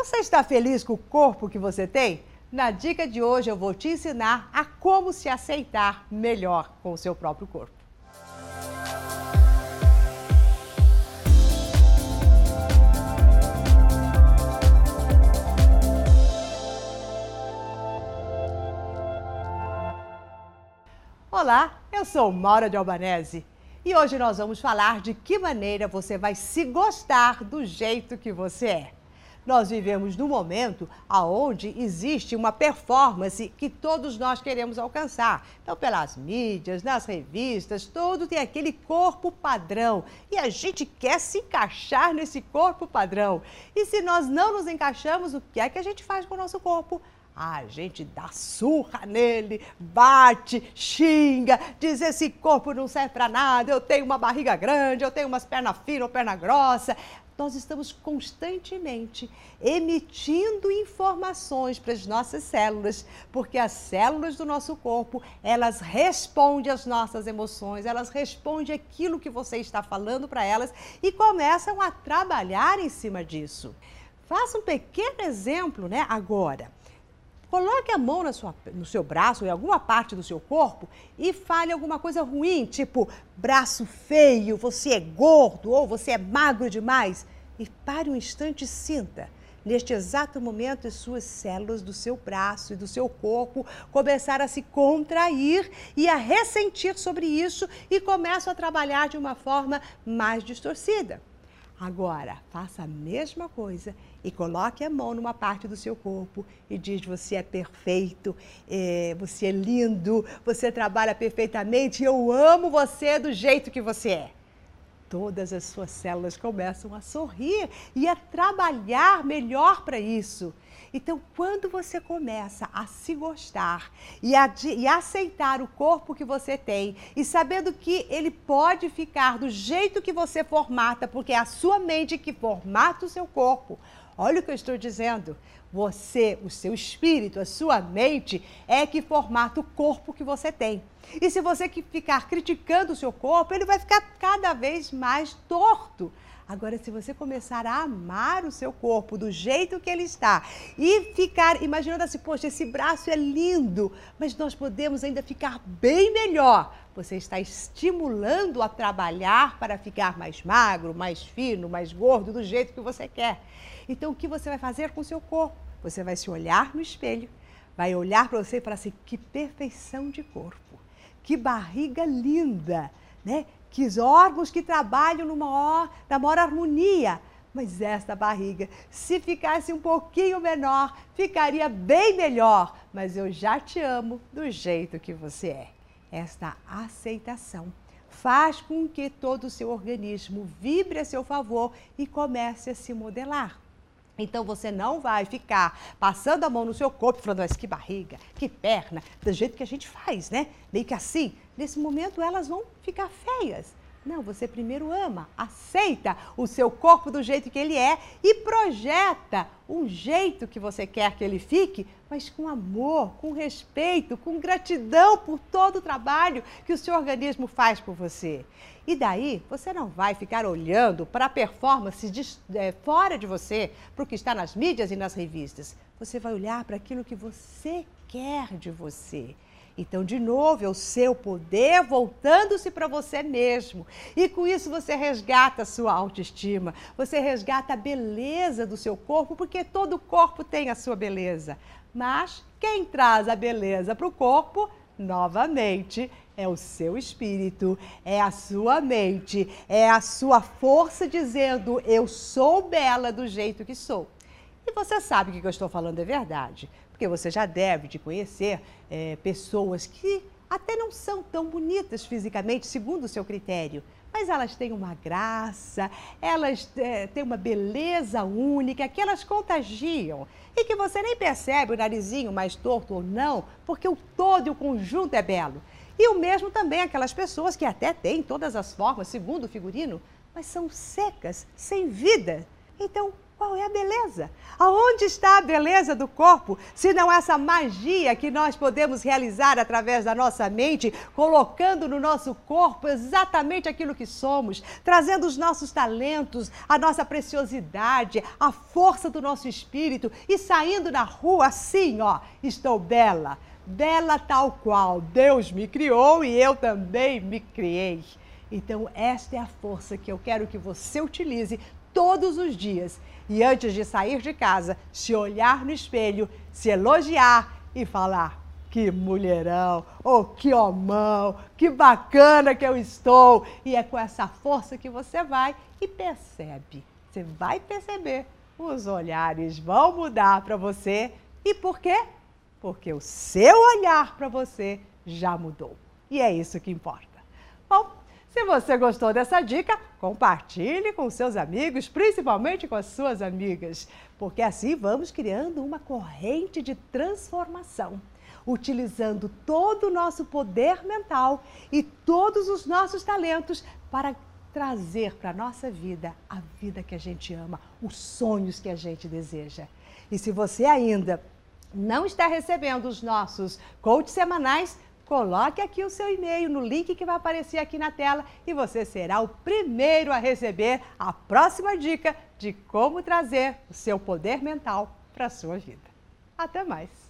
Você está feliz com o corpo que você tem? Na dica de hoje eu vou te ensinar a como se aceitar melhor com o seu próprio corpo. Olá, eu sou Maura de Albanese e hoje nós vamos falar de que maneira você vai se gostar do jeito que você é. Nós vivemos num momento onde existe uma performance que todos nós queremos alcançar. Então, pelas mídias, nas revistas, todo tem aquele corpo padrão. E a gente quer se encaixar nesse corpo padrão. E se nós não nos encaixamos, o que é que a gente faz com o nosso corpo? A gente dá surra nele, bate, xinga, diz esse corpo não serve para nada, eu tenho uma barriga grande, eu tenho umas pernas finas ou perna grossa nós estamos constantemente emitindo informações para as nossas células, porque as células do nosso corpo, elas respondem às nossas emoções, elas respondem aquilo que você está falando para elas e começam a trabalhar em cima disso. Faça um pequeno exemplo, né, agora. Coloque a mão sua, no seu braço, em alguma parte do seu corpo, e fale alguma coisa ruim, tipo braço feio, você é gordo ou você é magro demais. E pare um instante e sinta. Neste exato momento, as suas células do seu braço e do seu corpo começaram a se contrair e a ressentir sobre isso e começam a trabalhar de uma forma mais distorcida. Agora, faça a mesma coisa e coloque a mão numa parte do seu corpo e diz: Você é perfeito, é, você é lindo, você trabalha perfeitamente, eu amo você do jeito que você é. Todas as suas células começam a sorrir e a trabalhar melhor para isso. Então, quando você começa a se gostar e a, e aceitar o corpo que você tem e sabendo que ele pode ficar do jeito que você formata, porque é a sua mente que formata o seu corpo. Olha o que eu estou dizendo. Você, o seu espírito, a sua mente é que formata o corpo que você tem. E se você ficar criticando o seu corpo, ele vai ficar cada vez mais torto. Agora, se você começar a amar o seu corpo do jeito que ele está e ficar imaginando assim, poxa, esse braço é lindo, mas nós podemos ainda ficar bem melhor. Você está estimulando a trabalhar para ficar mais magro, mais fino, mais gordo, do jeito que você quer. Então, o que você vai fazer com o seu corpo? Você vai se olhar no espelho, vai olhar para você e falar assim: que perfeição de corpo, que barriga linda, né? que os órgãos que trabalham numa maior, na maior harmonia. Mas esta barriga, se ficasse um pouquinho menor, ficaria bem melhor. Mas eu já te amo do jeito que você é. Esta aceitação faz com que todo o seu organismo vibre a seu favor e comece a se modelar. Então você não vai ficar passando a mão no seu corpo falando, mas que barriga, que perna, do jeito que a gente faz, né? Meio que assim. Nesse momento elas vão ficar feias. Não, você primeiro ama, aceita o seu corpo do jeito que ele é e projeta um jeito que você quer que ele fique, mas com amor, com respeito, com gratidão por todo o trabalho que o seu organismo faz por você. E daí você não vai ficar olhando para a performance de, é, fora de você, para o que está nas mídias e nas revistas. Você vai olhar para aquilo que você quer de você. Então, de novo, é o seu poder voltando-se para você mesmo. E com isso você resgata a sua autoestima, você resgata a beleza do seu corpo, porque todo corpo tem a sua beleza. Mas quem traz a beleza para o corpo, novamente, é o seu espírito, é a sua mente, é a sua força dizendo: Eu sou bela do jeito que sou. E você sabe que o que eu estou falando é verdade, porque você já deve de conhecer é, pessoas que até não são tão bonitas fisicamente, segundo o seu critério, mas elas têm uma graça, elas é, têm uma beleza única que elas contagiam e que você nem percebe o narizinho mais torto ou não, porque o todo e o conjunto é belo. E o mesmo também aquelas pessoas que até têm todas as formas, segundo o figurino, mas são secas, sem vida. Então, Qual é a beleza? Aonde está a beleza do corpo, se não essa magia que nós podemos realizar através da nossa mente, colocando no nosso corpo exatamente aquilo que somos, trazendo os nossos talentos, a nossa preciosidade, a força do nosso espírito e saindo na rua assim, ó, estou bela, bela tal qual Deus me criou e eu também me criei. Então, esta é a força que eu quero que você utilize todos os dias. E antes de sair de casa, se olhar no espelho, se elogiar e falar: que mulherão, oh, que homão, que bacana que eu estou. E é com essa força que você vai e percebe. Você vai perceber. Os olhares vão mudar para você. E por quê? Porque o seu olhar para você já mudou. E é isso que importa. Bom, se você gostou dessa dica, compartilhe com seus amigos, principalmente com as suas amigas, porque assim vamos criando uma corrente de transformação, utilizando todo o nosso poder mental e todos os nossos talentos para trazer para a nossa vida a vida que a gente ama, os sonhos que a gente deseja. E se você ainda não está recebendo os nossos coaches semanais, Coloque aqui o seu e-mail no link que vai aparecer aqui na tela e você será o primeiro a receber a próxima dica de como trazer o seu poder mental para a sua vida. Até mais!